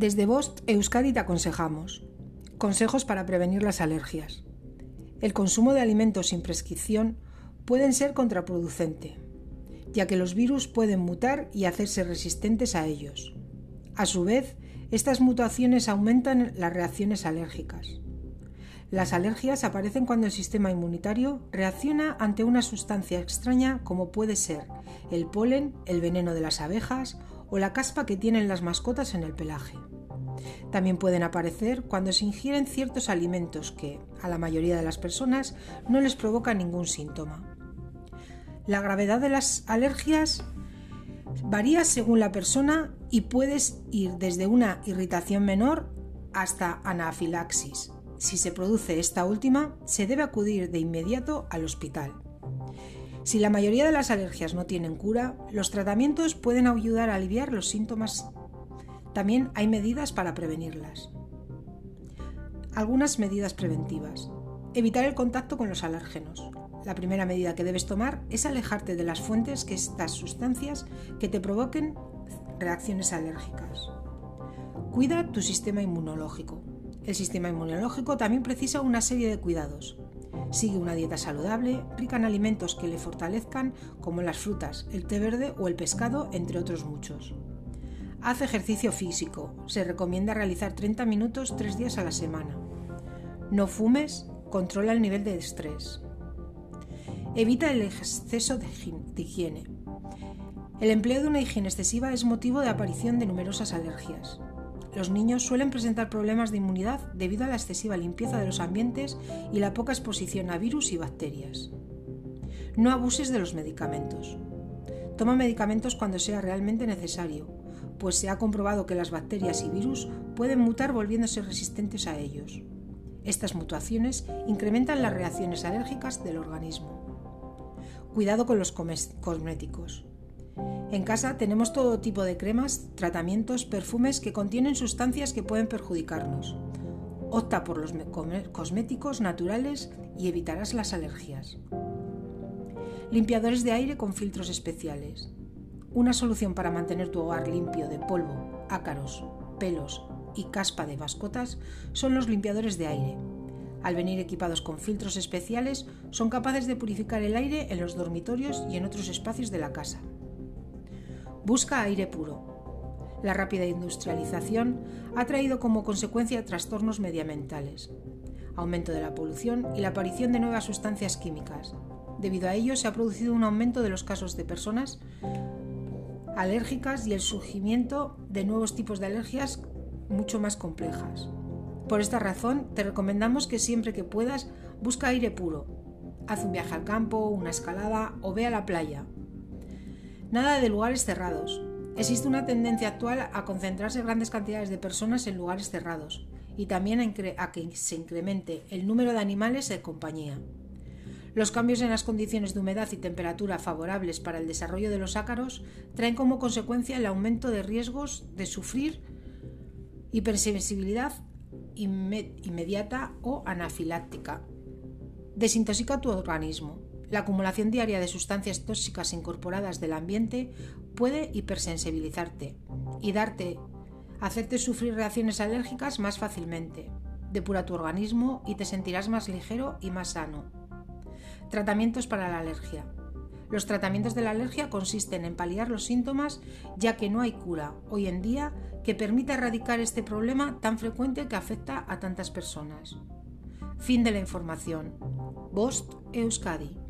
Desde Bost Euskadi te aconsejamos consejos para prevenir las alergias. El consumo de alimentos sin prescripción pueden ser contraproducente, ya que los virus pueden mutar y hacerse resistentes a ellos. A su vez, estas mutaciones aumentan las reacciones alérgicas. Las alergias aparecen cuando el sistema inmunitario reacciona ante una sustancia extraña como puede ser el polen, el veneno de las abejas o la caspa que tienen las mascotas en el pelaje. También pueden aparecer cuando se ingieren ciertos alimentos que, a la mayoría de las personas, no les provoca ningún síntoma. La gravedad de las alergias varía según la persona y puedes ir desde una irritación menor hasta anafilaxis, si se produce esta última, se debe acudir de inmediato al hospital. Si la mayoría de las alergias no tienen cura, los tratamientos pueden ayudar a aliviar los síntomas. También hay medidas para prevenirlas. Algunas medidas preventivas. Evitar el contacto con los alérgenos. La primera medida que debes tomar es alejarte de las fuentes que estas sustancias que te provoquen reacciones alérgicas. Cuida tu sistema inmunológico. El sistema inmunológico también precisa una serie de cuidados. Sigue una dieta saludable, rica en alimentos que le fortalezcan, como las frutas, el té verde o el pescado, entre otros muchos. Haz ejercicio físico. Se recomienda realizar 30 minutos tres días a la semana. No fumes, controla el nivel de estrés. Evita el exceso de higiene. El empleo de una higiene excesiva es motivo de aparición de numerosas alergias. Los niños suelen presentar problemas de inmunidad debido a la excesiva limpieza de los ambientes y la poca exposición a virus y bacterias. No abuses de los medicamentos. Toma medicamentos cuando sea realmente necesario, pues se ha comprobado que las bacterias y virus pueden mutar volviéndose resistentes a ellos. Estas mutaciones incrementan las reacciones alérgicas del organismo. Cuidado con los cosméticos. En casa tenemos todo tipo de cremas, tratamientos, perfumes que contienen sustancias que pueden perjudicarnos. Opta por los cosméticos naturales y evitarás las alergias. Limpiadores de aire con filtros especiales. Una solución para mantener tu hogar limpio de polvo, ácaros, pelos y caspa de mascotas son los limpiadores de aire. Al venir equipados con filtros especiales, son capaces de purificar el aire en los dormitorios y en otros espacios de la casa. Busca aire puro. La rápida industrialización ha traído como consecuencia trastornos medioambientales, aumento de la polución y la aparición de nuevas sustancias químicas. Debido a ello se ha producido un aumento de los casos de personas alérgicas y el surgimiento de nuevos tipos de alergias mucho más complejas. Por esta razón, te recomendamos que siempre que puedas busca aire puro. Haz un viaje al campo, una escalada o ve a la playa. Nada de lugares cerrados. Existe una tendencia actual a concentrarse grandes cantidades de personas en lugares cerrados y también a que se incremente el número de animales de compañía. Los cambios en las condiciones de humedad y temperatura favorables para el desarrollo de los ácaros traen como consecuencia el aumento de riesgos de sufrir hipersensibilidad inmediata o anafiláctica. Desintoxica tu organismo. La acumulación diaria de sustancias tóxicas incorporadas del ambiente puede hipersensibilizarte y darte, hacerte sufrir reacciones alérgicas más fácilmente. Depura tu organismo y te sentirás más ligero y más sano. Tratamientos para la alergia. Los tratamientos de la alergia consisten en paliar los síntomas ya que no hay cura hoy en día que permita erradicar este problema tan frecuente que afecta a tantas personas. Fin de la información. Bost Euskadi